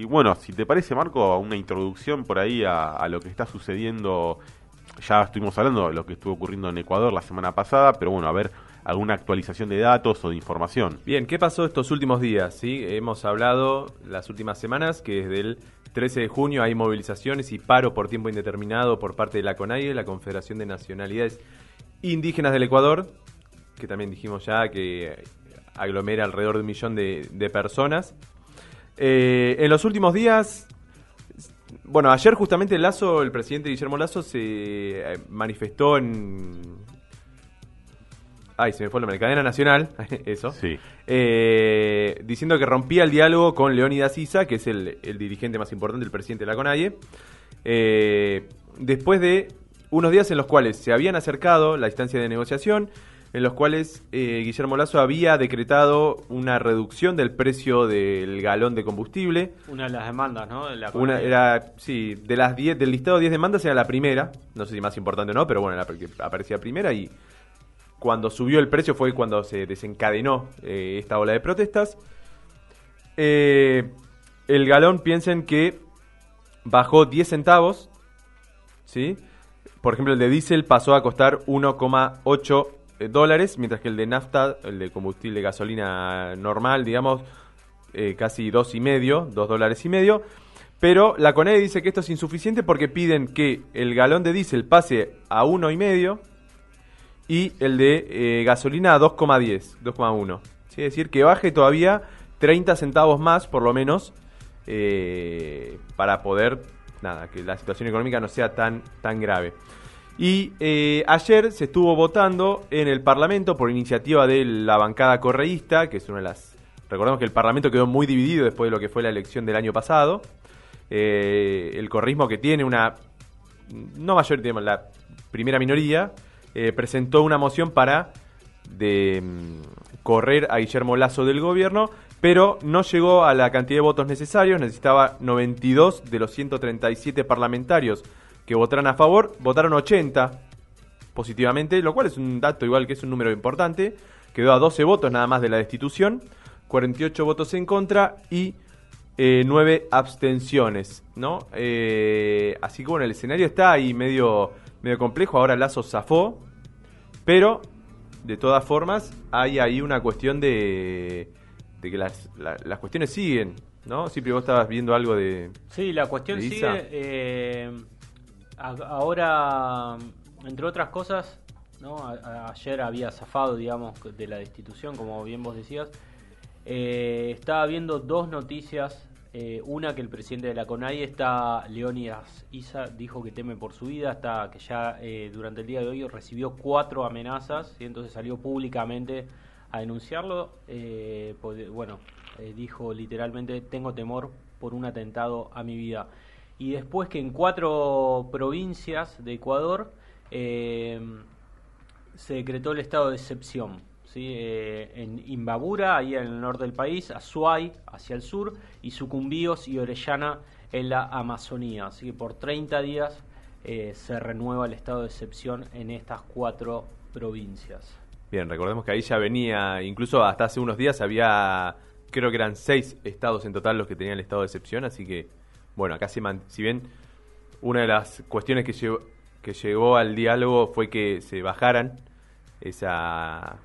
Y bueno, si te parece, Marco, una introducción por ahí a, lo que está sucediendo. Ya estuvimos hablando de lo que estuvo ocurriendo en Ecuador la semana pasada, pero bueno, a ver alguna actualización de datos o de información. Bien, ¿qué pasó estos últimos días? ¿Sí? Hemos hablado las últimas semanas que desde el 13 de junio hay movilizaciones y paro por tiempo indeterminado por parte de la CONAIE, la Confederación de Nacionalidades Indígenas del Ecuador, que también dijimos ya que aglomera alrededor de un millón de, personas. Eh, en los últimos días, bueno, ayer justamente Lazo, el presidente Guillermo Lazo, se eh, manifestó en... Ay, se me fue la cadena nacional, eso. Sí. Eh, diciendo que rompía el diálogo con Leónidas Isa, que es el, dirigente más importante, el presidente de la CONAIE. después de unos días en los cuales se habían acercado la instancia de negociación, en los cuales eh, Guillermo Lazo había decretado una reducción del precio del galón de combustible. Una de las demandas, ¿no? una, era, sí, de las 10, del listado de 10 demandas era la primera, no sé si más importante o no, pero bueno, la que aparecía primera y cuando subió el precio fue cuando se desencadenó eh, esta ola de protestas. Eh, el galón, piensen que bajó 10 centavos, ¿sí? Por ejemplo, el de diésel pasó a costar 1,8 eh, dólares, mientras que el de nafta, el de combustible gasolina normal, digamos, eh, casi dos y medio, dos dólares y medio. Pero la CONED dice que esto es insuficiente porque piden que el galón de diésel pase a uno y medio y el de eh, gasolina a 2,10, 2,1. Es decir, que baje todavía 30 centavos más, por lo menos, para poder, nada, que la situación económica no sea tan, tan grave. Y eh, ayer se estuvo votando en el Parlamento por iniciativa de la bancada correísta, que es una de las... Recordemos que el Parlamento quedó muy dividido después de lo que fue la elección del año pasado. Eh, el correísmo que tiene una... No mayor, digamos, la primera minoría, eh, presentó una moción para de, mm, correr a Guillermo Lazo del gobierno, pero no llegó a la cantidad de votos necesarios, necesitaba 92 de los 137 parlamentarios que votaron a favor, votaron 80 positivamente, lo cual es un dato igual que es un número importante. Quedó a 12 votos nada más de la destitución, 48 votos en contra y eh, 9 abstenciones, ¿no? Eh, así que bueno, el escenario está ahí medio, medio complejo. Ahora Lazo zafó, pero de todas formas hay ahí una cuestión de, de que las, las cuestiones siguen, ¿no? Siempre vos estabas viendo algo de. Sí, la cuestión sigue. Eh, ahora, entre otras cosas, ¿no? ayer había zafado, digamos, de la destitución, como bien vos decías. Eh, estaba viendo dos noticias. Eh, una que el presidente de la CONAI está, Leonidas Isa, dijo que teme por su vida, hasta que ya eh, durante el día de hoy recibió cuatro amenazas y entonces salió públicamente a denunciarlo. bueno, dijo literalmente, tengo temor por un atentado a mi vida y después que en cuatro provincias de Ecuador eh, se decretó el estado de excepción. Eh, en Imbabura, ahí en el norte del país, Azuay, hacia el sur, y Sucumbíos y Orellana en la Amazonía. Así que por 30 días eh, se renueva el estado de excepción en estas cuatro provincias. Bien, recordemos que ahí ya venía, incluso hasta hace unos días había, creo que eran seis estados en total los que tenían el estado de excepción, así que bueno, acá se si bien una de las cuestiones que que llegó al diálogo fue que se bajaran esa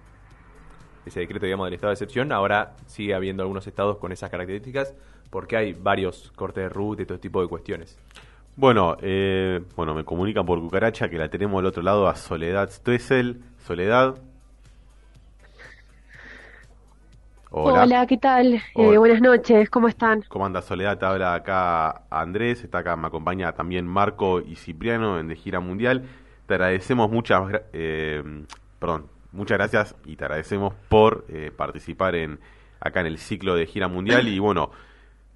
ese decreto digamos del estado de excepción, ahora sigue habiendo algunos estados con esas características porque hay varios cortes de ruta y todo tipo de cuestiones. Bueno, eh, bueno, me comunican por cucaracha que la tenemos al otro lado a Soledad Stuessel. Soledad, Hola, ¿qué tal? Eh, buenas noches, ¿cómo están? ¿Cómo anda Soledad? Te habla acá Andrés, está acá, me acompaña también Marco y Cipriano en De Gira Mundial. Te agradecemos muchas, eh, perdón, muchas gracias y te agradecemos por eh, participar en acá en el ciclo de Gira Mundial y bueno,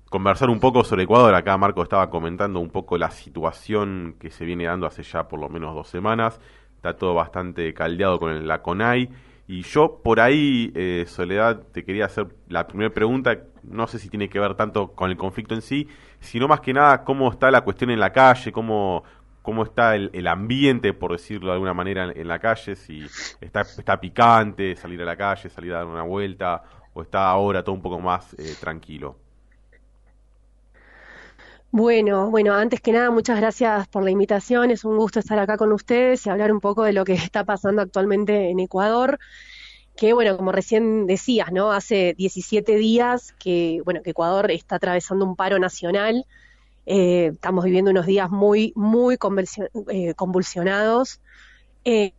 conversar un poco sobre Ecuador. Acá Marco estaba comentando un poco la situación que se viene dando hace ya por lo menos dos semanas. Está todo bastante caldeado con la CONAI y yo por ahí, eh, Soledad, te quería hacer la primera pregunta, no sé si tiene que ver tanto con el conflicto en sí, sino más que nada cómo está la cuestión en la calle, cómo, cómo está el, ambiente, por decirlo de alguna manera, en, la calle, si está, está picante salir a la calle, salir a dar una vuelta, o está ahora todo un poco más eh, tranquilo. Bueno, bueno, antes que nada, muchas gracias por la invitación. Es un gusto estar acá con ustedes y hablar un poco de lo que está pasando actualmente en Ecuador. Que, bueno, como recién decías, ¿no? Hace 17 días que, bueno, que Ecuador está atravesando un paro nacional. Eh, estamos viviendo unos días muy, muy eh, convulsionados. Eh,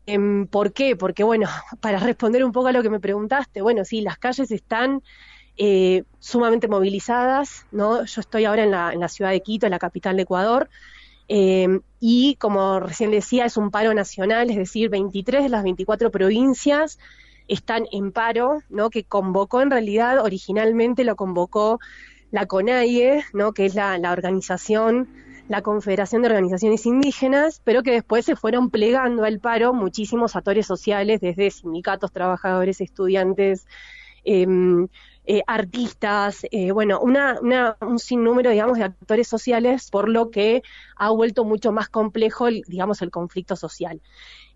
¿Por qué? Porque, bueno, para responder un poco a lo que me preguntaste, bueno, sí, las calles están eh, sumamente movilizadas, ¿no? Yo estoy ahora en la, ciudad de Quito, en la capital de Ecuador, eh, y como recién decía, es un paro nacional, es decir, 23 de las 24 provincias están en paro, ¿no? Que convocó en realidad, originalmente lo convocó la CONAIE, ¿no? Que es la, organización la Confederación de Organizaciones Indígenas, pero que después se fueron plegando al paro muchísimos actores sociales, desde sindicatos, trabajadores, estudiantes, eh, eh, artistas, eh, bueno, una, un sinnúmero, digamos, de actores sociales, por lo que ha vuelto mucho más complejo, digamos, el conflicto social.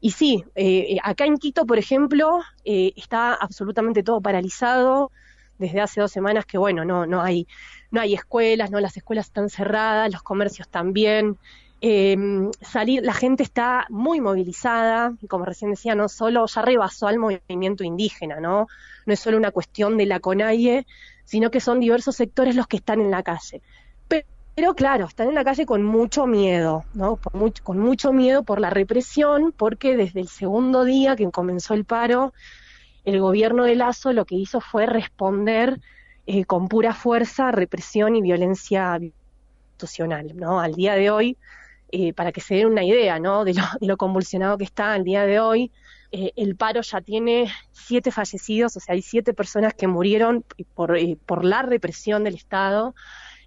Y sí, eh, acá en Quito, por ejemplo, está absolutamente todo paralizado desde hace dos semanas que, bueno, no, no, hay, no hay escuelas, no las escuelas están cerradas, los comercios también. Salir, la gente está muy movilizada, como recién decía, no solo ya rebasó al movimiento indígena, ¿no? no es solo una cuestión de la CONAIE, sino que son diversos sectores los que están en la calle. Pero, claro, están en la calle con mucho miedo, ¿no? con mucho miedo por la represión, porque desde el segundo día que comenzó el paro, el gobierno de Lazo lo que hizo fue responder eh, con pura fuerza, represión y violencia institucional, ¿no? Al día de hoy, eh, para que se den una idea, ¿no? De lo, de lo convulsionado que está al día de hoy, eh, el paro ya tiene siete fallecidos, o sea, hay siete personas que murieron por, eh, por la represión del Estado,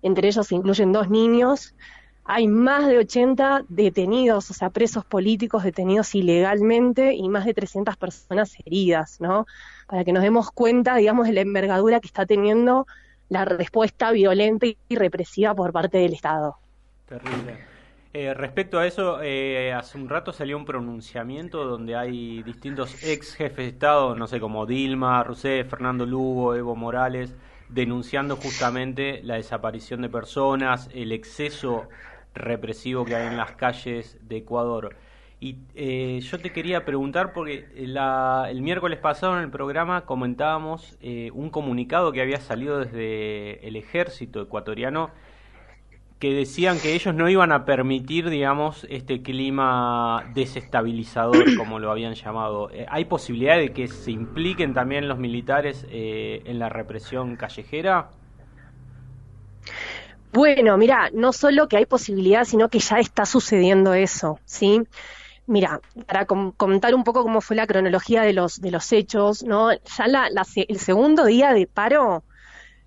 entre ellos se incluyen dos niños. Hay más de 80 detenidos, o sea, presos políticos detenidos ilegalmente y más de 300 personas heridas, ¿no? Para que nos demos cuenta, digamos, de la envergadura que está teniendo la respuesta violenta y represiva por parte del Estado. Terrible. Eh, respecto a eso, eh, hace un rato salió un pronunciamiento donde hay distintos ex jefes de Estado, no sé, como Dilma Rousseff, Fernando Lugo, Evo Morales, denunciando justamente la desaparición de personas, el exceso represivo que hay en las calles de Ecuador. Y eh, yo te quería preguntar, porque el miércoles pasado en el programa comentábamos un comunicado que había salido desde el ejército ecuatoriano que decían que ellos no iban a permitir, digamos, este clima desestabilizador, como lo habían llamado. Eh, ¿Hay posibilidad de que se impliquen también los militares eh, en la represión callejera? Bueno, mira, no solo que hay posibilidad, sino que ya está sucediendo eso, ¿sí? Mira, para comentar un poco cómo fue la cronología de los, de los hechos, ¿no? Ya la, el segundo día de paro,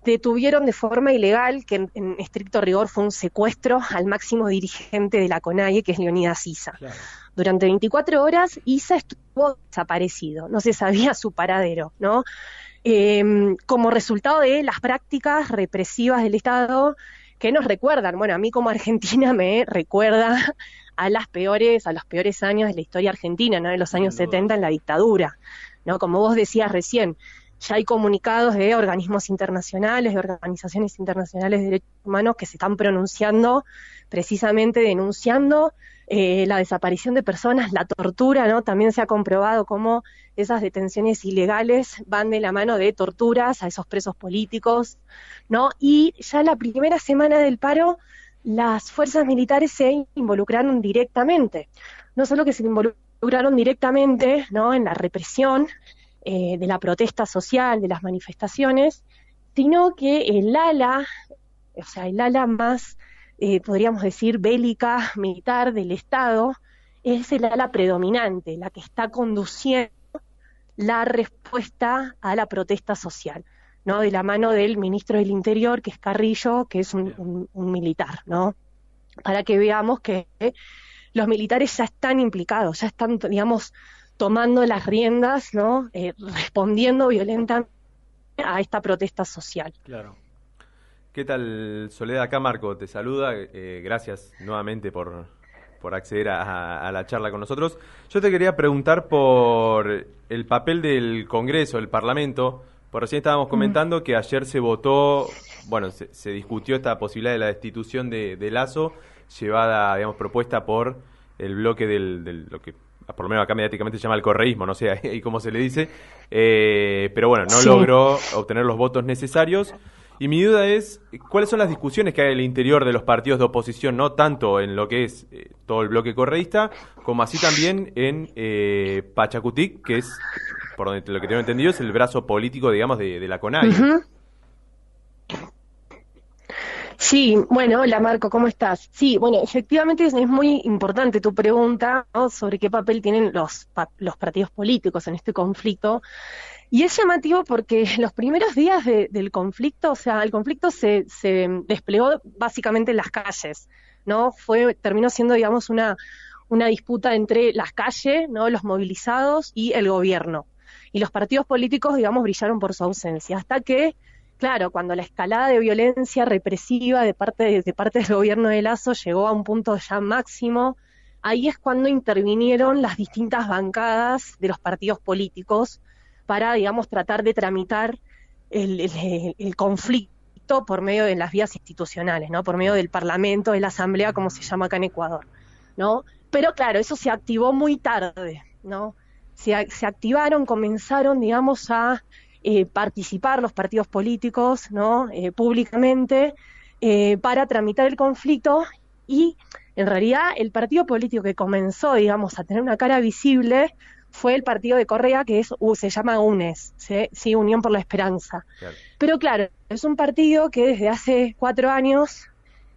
detuvieron de forma ilegal, que en, estricto rigor fue un secuestro al máximo dirigente de la CONAIE, que es Leonidas Isa. Durante 24 horas, Isa estuvo desaparecido, no se sabía su paradero, ¿no? Em, como resultado de las prácticas represivas del Estado que nos recuerdan, bueno, a mí como argentina me recuerda a las peores, a los peores años de la historia argentina, ¿no? De los años 70 en la dictadura, ¿no? Como vos decías recién, ya hay comunicados de organismos internacionales, de organizaciones internacionales de derechos humanos que se están pronunciando precisamente denunciando eh, la desaparición de personas, la tortura, ¿no? También se ha comprobado cómo esas detenciones ilegales van de la mano de torturas a esos presos políticos, ¿no? Y ya la primera semana del paro, las fuerzas militares se involucraron directamente. No solo que se involucraron directamente, ¿no? En la represión, eh, de la protesta social, de las manifestaciones, sino que el ala, o sea, el ala más, eh, podríamos decir, bélica, militar del Estado, es el ala predominante, la que está conduciendo la respuesta a la protesta social, ¿no? De la mano del ministro del Interior, que es Carrillo, que es un, un militar, ¿no? Para que veamos que los militares ya están implicados, ya están, digamos, tomando las riendas, ¿no? Eh, respondiendo violentamente a esta protesta social. Claro. ¿Qué tal, Soledad? Acá Marco te saluda. Eh, gracias nuevamente por, por acceder a, la charla con nosotros. Yo te quería preguntar por el papel del Congreso, el Parlamento. Por recién estábamos mm. comentando que ayer se votó bueno, se, discutió esta posibilidad de la destitución de, Lazo, llevada, digamos, propuesta por el bloque del, lo que por lo menos acá mediáticamente se llama el correísmo, no sé ahí cómo se le dice, eh, pero bueno, no logró obtener los votos necesarios. Y mi duda es, ¿cuáles son las discusiones que hay en el interior de los partidos de oposición, no tanto en lo que es eh, todo el bloque correísta, como así también en eh, Pachacutic, que es, por donde lo que tengo entendido, es el brazo político, digamos, de, la CONAI? Sí, bueno, hola Marco, ¿cómo estás? Sí, bueno, efectivamente es, muy importante tu pregunta sobre qué papel tienen los, los partidos políticos en este conflicto. Y es llamativo porque los primeros días del conflicto, o sea, el conflicto se, se, desplegó básicamente en las calles, ¿no? Fue, terminó siendo, digamos, una, una disputa entre las calles, ¿no? Los movilizados y el gobierno. Y los partidos políticos, digamos, brillaron por su ausencia. Hasta que, claro, cuando la escalada de violencia represiva de parte, de parte del gobierno de Lazo llegó a un punto ya máximo, ahí es cuando intervinieron las distintas bancadas de los partidos políticos para, digamos, tratar de tramitar el, conflicto por medio de las vías institucionales, ¿no? Por medio del Parlamento, de la Asamblea, como se llama acá en Ecuador, ¿no? Pero claro, eso se activó muy tarde, ¿no? Se, activaron, comenzaron, digamos, a eh, participar los partidos políticos, ¿no? Eh, públicamente eh, para tramitar el conflicto y en realidad el partido político que comenzó, digamos, a tener una cara visible fue el partido de Correa, que es se llama UNES, ¿sí? Unión por la Esperanza. Pero claro, es un partido que desde hace cuatro años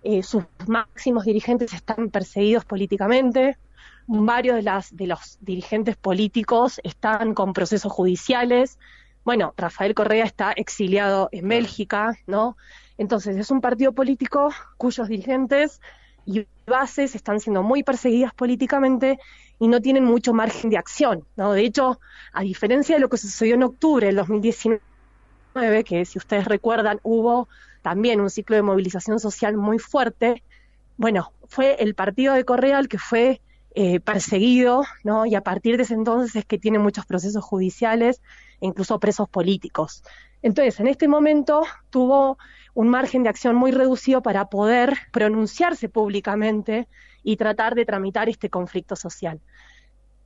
eh, sus máximos dirigentes están perseguidos políticamente, varios de, las, de los dirigentes políticos están con procesos judiciales. Bueno, Rafael Correa está exiliado en Bélgica, ¿no? Entonces, es un partido político cuyos dirigentes y bases están siendo muy perseguidas políticamente y no tienen mucho margen de acción. ¿no? De hecho, a diferencia de lo que sucedió en octubre del 2019, que si ustedes recuerdan hubo también un ciclo de movilización social muy fuerte, bueno, fue el partido de Correa el que fue eh, perseguido, ¿no? Y a partir de ese entonces es que tiene muchos procesos judiciales e incluso presos políticos. Entonces, en este momento tuvo un margen de acción muy reducido para poder pronunciarse públicamente y tratar de tramitar este conflicto social.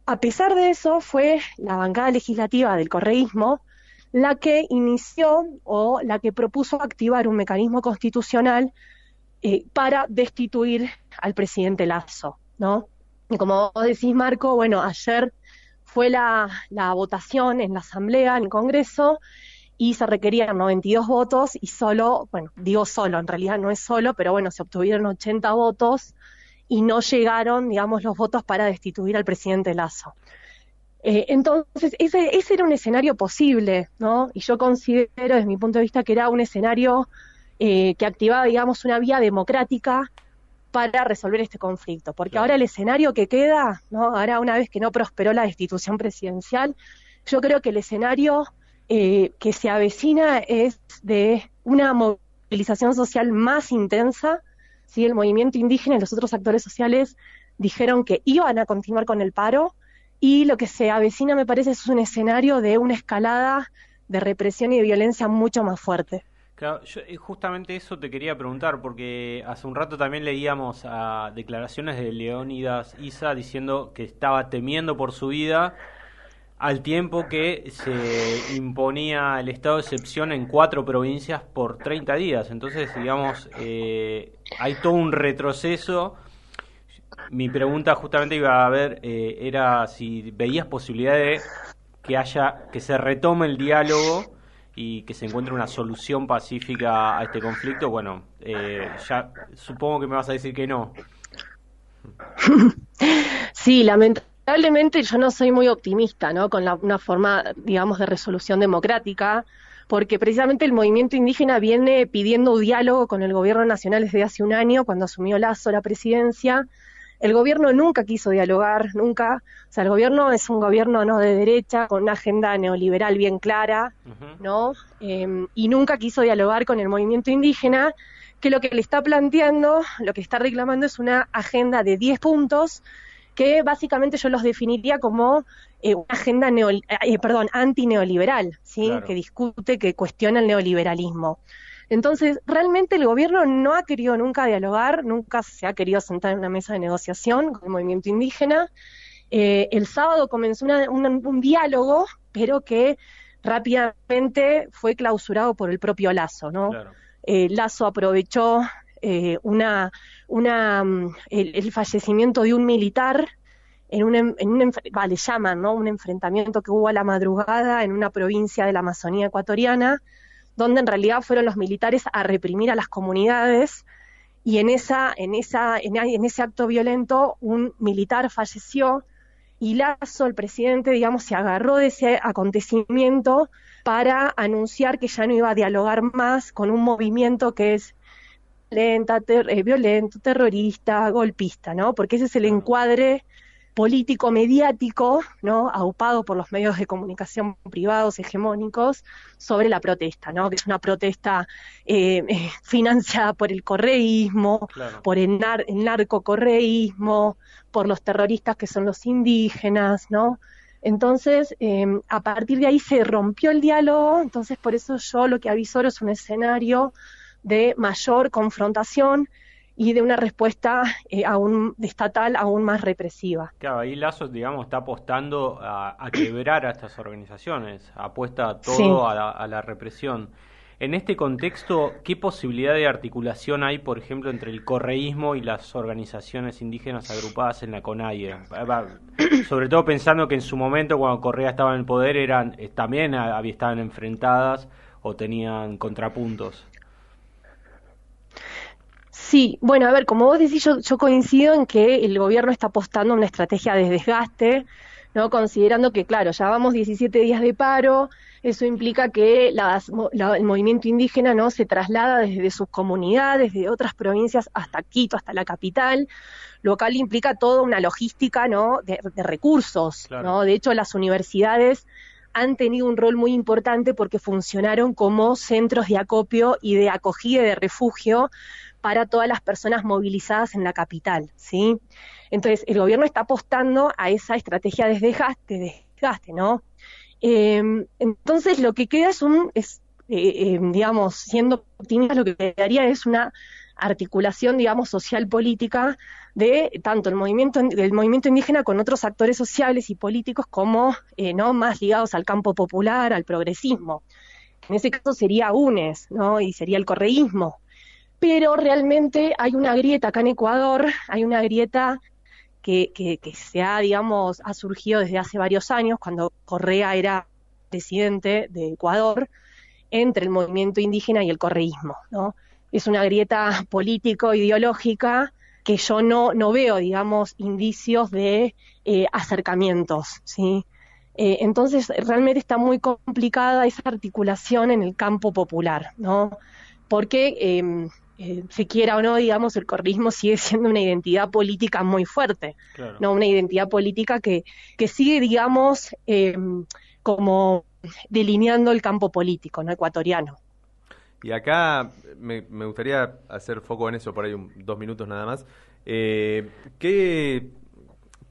A pesar de eso, fue la bancada legislativa del correísmo la que inició o la que propuso activar un mecanismo constitucional eh, para destituir al presidente Lazo, ¿no? Como vos decís, Marco, bueno, ayer fue la, la votación en la Asamblea, en el Congreso, y se requerían 92 votos y solo, bueno, digo solo, en realidad no es solo, pero bueno, se obtuvieron 80 votos y no llegaron, digamos, los votos para destituir al presidente Lazo. Eh, entonces, ese, ese era un escenario posible, ¿no? Y yo considero, desde mi punto de vista, que era un escenario eh, que activaba, digamos, una vía democrática para resolver este conflicto. Porque ahora el escenario que queda, ¿no? Ahora, una vez que no prosperó la destitución presidencial, yo creo que el escenario eh, que se avecina es de una movilización social más intensa. ¿sí? El movimiento indígena y los otros actores sociales dijeron que iban a continuar con el paro y lo que se avecina me parece es un escenario de una escalada de represión y de violencia mucho más fuerte. Claro, yo eh, justamente eso te quería preguntar, porque hace un rato también leíamos a declaraciones de Leónidas Isa diciendo que estaba temiendo por su vida al tiempo que se imponía el estado de excepción en cuatro provincias por 30 días. Entonces, digamos, eh, hay todo un retroceso. Mi pregunta justamente iba a ver, eh, era si veías posibilidad de que haya, que se retome el diálogo y que se encuentre una solución pacífica a este conflicto. Bueno, eh, ya supongo que me vas a decir que no. Sí, Lamentablemente yo no soy muy optimista, ¿no? Con una forma, digamos, de resolución democrática, porque precisamente el movimiento indígena viene pidiendo diálogo con el gobierno nacional desde hace un año, cuando asumió Lazo la presidencia. El gobierno nunca quiso dialogar, nunca. O sea, el gobierno es un gobierno no de derecha, con una agenda neoliberal bien clara, ¿no? Em, y nunca quiso dialogar con el movimiento indígena, que lo que le está planteando, lo que está reclamando es una agenda de 10 puntos que básicamente yo los definiría como eh, una agenda eh, perdón, antineoliberal, ¿sí? que discute, que cuestiona el neoliberalismo. Entonces, realmente el gobierno no ha querido nunca dialogar, nunca se ha querido sentar en una mesa de negociación con el movimiento indígena. Eh, el sábado comenzó un diálogo, pero que rápidamente fue clausurado por el propio Lazo, ¿no? Eh, Lazo aprovechó eh, una, una, mm, el, fallecimiento de un militar en un, en un vale, llaman, ¿no? Un enfrentamiento que hubo a la madrugada en una provincia de la Amazonía ecuatoriana, donde en realidad fueron los militares a reprimir a las comunidades y en esa, en esa, en ese acto violento un militar falleció y Lazo, el presidente, digamos, se agarró de ese acontecimiento para anunciar que ya no iba a dialogar más con un movimiento que es eh, violento, terrorista, golpista, ¿no? Porque ese es el encuadre político mediático, ¿no? aupado por los medios de comunicación privados hegemónicos sobre la protesta, ¿no? que es una protesta eh, eh, financiada por el correísmo, por el, narcocorreísmo, por los terroristas que son los indígenas, ¿no? Entonces, em, a partir de ahí se rompió el diálogo, entonces por eso yo lo que avisoro es un escenario de mayor confrontación y de una respuesta eh, aún estatal aún más represiva. Claro, ahí Lazo, digamos, está apostando a, quebrar a estas organizaciones, apuesta todo a, la, represión. En este contexto, ¿qué posibilidad de articulación hay, por ejemplo, entre el correísmo y las organizaciones indígenas agrupadas en la CONAIE? Sobre todo pensando que en su momento, cuando Correa estaba en el poder, eran eh, también estaban enfrentadas o tenían contrapuntos. Sí, bueno, a ver, como vos decís, yo, coincido en que el gobierno está apostando a una estrategia de desgaste, ¿no? Considerando que, claro, ya vamos 17 días de paro, eso implica que el movimiento indígena no se traslada desde sus comunidades, desde otras provincias hasta Quito, hasta la capital, lo cual implica toda una logística ¿no? de, recursos. ¿no? De hecho, las universidades han tenido un rol muy importante porque funcionaron como centros de acopio y de acogida y de refugio para todas las personas movilizadas en la capital, ¿sí? Entonces, el gobierno está apostando a esa estrategia de desgaste, desgaste, ¿no? Em, entonces, lo que queda es un, es, eh, em, digamos, siendo optimista, lo que quedaría es una articulación, digamos, social política de tanto el movimiento del movimiento indígena con otros actores sociales y políticos como eh, no más ligados al campo popular, al progresismo. En ese caso sería UNES, ¿no? Y sería el correísmo pero realmente hay una grieta acá en Ecuador, hay una grieta que, que, se ha, digamos, ha surgido desde hace varios años, cuando Correa era presidente de Ecuador, entre el movimiento indígena y el correísmo, ¿no? Es una grieta político-ideológica que yo no, no veo, digamos, indicios de eh, acercamientos, ¿sí? Eh, entonces, realmente está muy complicada esa articulación en el campo popular, ¿no? Porque em, eh, se quiera o no, digamos, el correísmo sigue siendo una identidad política muy fuerte, ¿no? Una identidad política que, que sigue, digamos, em, como delineando el campo político, ¿no? Ecuatoriano. Y acá me, gustaría hacer foco en eso por ahí dos minutos nada más. Eh, ¿Qué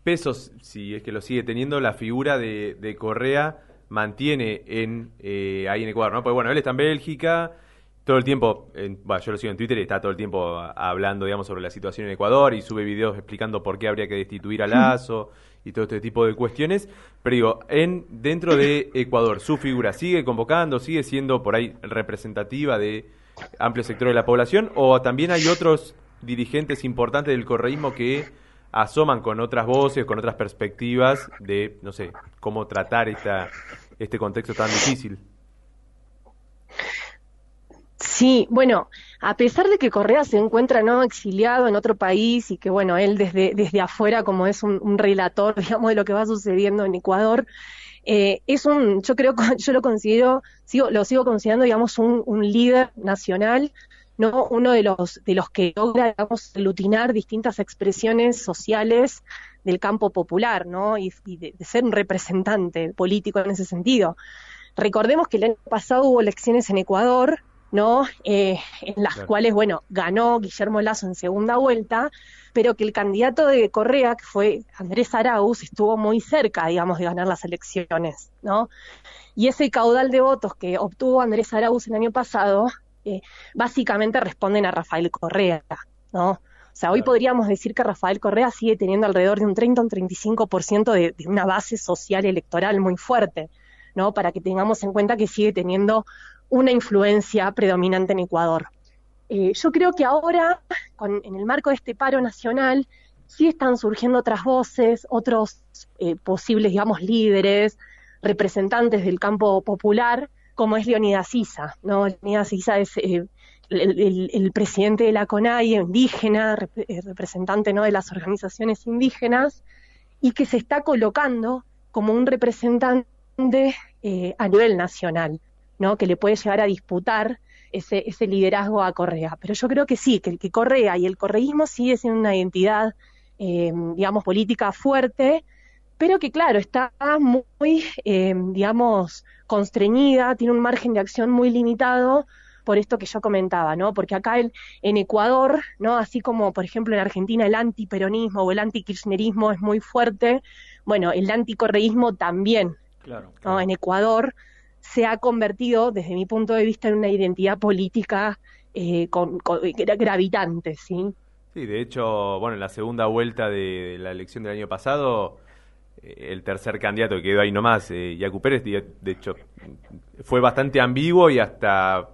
pesos, si es que lo sigue teniendo, la figura de, Correa mantiene en eh, ahí en Ecuador? ¿no? Pues bueno, él está en Bélgica, todo el tiempo, yo lo sigo en Twitter y está todo el tiempo hablando, digamos, sobre la situación en Ecuador y sube videos explicando por qué habría que destituir a Lazo y todo este tipo de cuestiones. Pero digo, en dentro de Ecuador, su figura sigue convocando, sigue siendo por ahí representativa de amplio sector de la población o también hay otros dirigentes importantes del correísmo que asoman con otras voces, con otras perspectivas de, no sé, cómo tratar esta, este contexto tan difícil. Sí, bueno, a pesar de que Correa se encuentra no exiliado en otro país y que bueno, él desde, desde afuera como es un, relator, digamos, de lo que va sucediendo en Ecuador, eh, es un, yo creo, yo lo considero, sigo, lo sigo considerando, digamos, un, un líder nacional, no uno de los de los que logra, digamos, aglutinar distintas expresiones sociales del campo popular, ¿no? Y, de, de ser un representante político en ese sentido. Recordemos que el año pasado hubo elecciones en Ecuador ¿no? Eh, en las cuales, bueno, ganó Guillermo Lazo en segunda vuelta, pero que el candidato de Correa, que fue Andrés Arauz, estuvo muy cerca, digamos, de ganar las elecciones, ¿no? Y ese caudal de votos que obtuvo Andrés Arauz el año pasado eh, básicamente responden a Rafael Correa, ¿no? O sea, hoy podríamos decir que Rafael Correa sigue teniendo alrededor de un 30 o un 35% de, de una base social electoral muy fuerte, ¿no? Para que tengamos en cuenta que sigue teniendo una influencia predominante en Ecuador. Eh, yo creo que ahora, con, en el marco de este paro nacional, sí están surgiendo otras voces, otros eh, posibles, digamos, líderes, representantes del campo popular, como es Leonidas Sisa, ¿no? Leonidas Sisa es eh, el, presidente de la CONAI, indígena, rep representante ¿no? de las organizaciones indígenas, y que se está colocando como un representante a nivel nacional. ¿No? que le puede llegar a disputar ese, ese liderazgo a Correa. Pero yo creo que sí, que, que Correa y el correísmo sigue siendo una identidad, eh, digamos, política fuerte, pero que claro, está muy, eh, digamos, constreñida, tiene un margen de acción muy limitado por esto que yo comentaba, ¿no? Porque acá en, en Ecuador, ¿no? Así como, por ejemplo, en Argentina el antiperonismo o el antikirchnerismo es muy fuerte, bueno, el anticorreísmo también, claro, claro. ¿no? En Ecuador se ha convertido, desde mi punto de vista, en una identidad política eh, con, gravitante, ¿sí? Sí, de hecho, bueno, en la segunda vuelta de la elección del año pasado, eh, el tercer candidato que quedó ahí nomás, eh, Yacu Pérez, de hecho, fue bastante ambiguo y hasta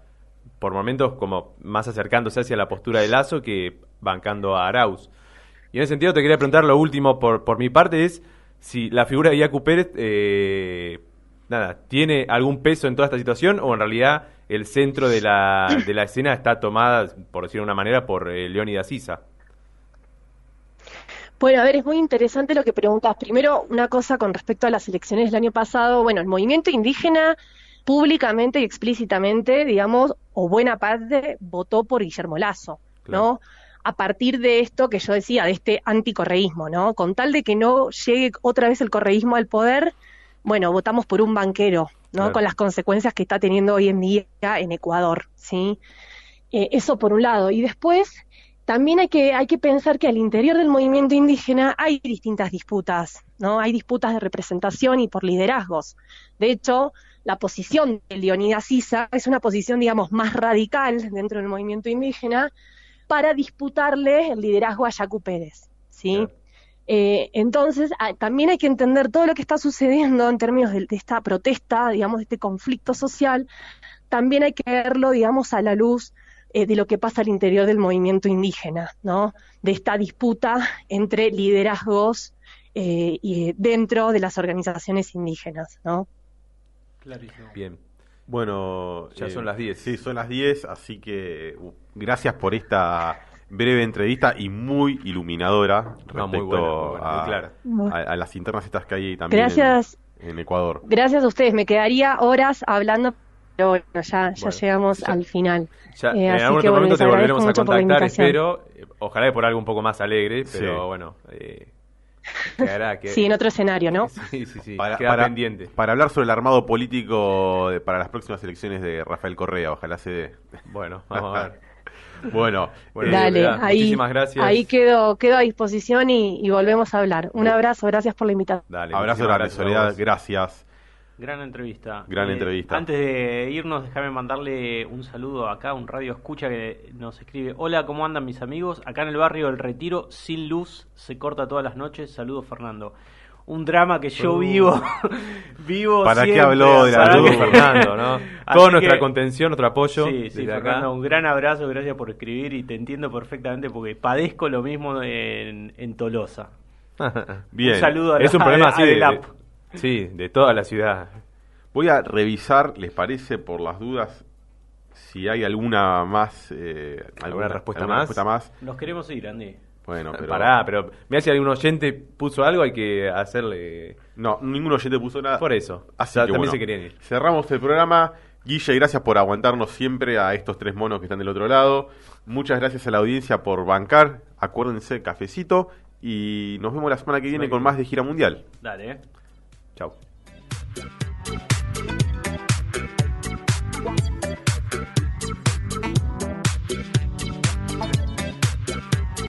por momentos como más acercándose hacia la postura de Lazo que bancando a Arauz. Y en ese sentido te quería preguntar lo último por, por mi parte es si la figura de Yacu Pérez eh, nada, ¿tiene algún peso en toda esta situación o en realidad el centro de la, de la escena está tomada, por decirlo de una manera, por eh, Leónidas Sisa? Bueno, a ver, es muy interesante lo que preguntas. Primero, una cosa con respecto a las elecciones del año pasado. Bueno, el movimiento indígena públicamente y explícitamente, digamos, o buena parte, votó por Guillermo Lazo, claro. ¿no? A partir de esto que yo decía, de este anticorreísmo, ¿no? Con tal de que no llegue otra vez el correísmo al poder, bueno, votamos por un banquero, ¿no? Claro. Con las consecuencias que está teniendo hoy en día en Ecuador, ¿sí? Eh, eso por un lado. Y después, también hay que, hay que pensar que al interior del movimiento indígena hay distintas disputas, ¿no? Hay disputas de representación y por liderazgos. De hecho, la posición de Leonidas Sisa es una posición, digamos, más radical dentro del movimiento indígena para disputarle el liderazgo a Yacu Pérez, ¿sí? Claro. Eh, entonces, a, también hay que entender todo lo que está sucediendo en términos de, de, esta protesta, digamos, de este conflicto social, también hay que verlo, digamos, a la luz eh, de lo que pasa al interior del movimiento indígena, ¿no? De esta disputa entre liderazgos eh, y dentro de las organizaciones indígenas, ¿no? Clarísimo. Bien. Bueno, ya son las 10. Sí, son las 10, así que uh, gracias por esta breve entrevista y muy iluminadora no, respecto muy buena, muy buena, a, clara. a, a, las internas estas que hay también Gracias. En, en, Ecuador. Gracias a ustedes, me quedaría horas hablando, pero bueno, ya, ya bueno, llegamos ya, al final. Ya, eh, en algún otro bueno, momento te volveremos a contactar, espero, eh, ojalá por algo un poco más alegre, pero sí. bueno... Eh, Quedará, que... Sí, en otro escenario, ¿no? Sí, sí, sí. Para, para, pendiente. Para hablar sobre el armado político de, para las próximas elecciones de Rafael Correa, ojalá se dé. Bueno, vamos a ver. Bueno, bueno dale, verdad, ahí, muchísimas gracias. Ahí quedo, quedo a disposición y, y, volvemos a hablar. Un abrazo, gracias por la invitación. Dale, abrazo grande, Soledad, gracias. Gran entrevista. Gran eh, entrevista. Antes de irnos, déjame mandarle un saludo acá, un radio escucha que nos escribe. Hola, ¿cómo andan mis amigos? Acá en el barrio El Retiro, sin luz, se corta todas las noches. Saludos, Fernando. Un drama que yo uh. vivo, vivo ¿Para siempre, qué habló de la luz, Fernando, no? Toda nuestra que, contención, nuestro apoyo. Sí, sí, Fernando, acá. un gran abrazo, gracias por escribir y te entiendo perfectamente porque padezco lo mismo en, en Tolosa. Bien. Un saludo a Es la, un problema a, así a de, de, Sí, de toda la ciudad. Voy a revisar, ¿les parece, por las dudas, si hay alguna más... Eh, alguna, ¿Alguna, respuesta, alguna más? respuesta más? Nos queremos ir, Andy. Bueno, pero... Pará, pero mira si algún oyente puso algo, hay que hacerle... No, ningún oyente puso nada. Por eso. Así o sea, que, también bueno, se querían ir. Cerramos el programa. Guille, gracias por aguantarnos siempre a estos tres monos que están del otro lado. Muchas gracias a la audiencia por bancar. Acuérdense, cafecito. Y nos vemos la semana que viene con más de Gira Mundial. Dale. Chao.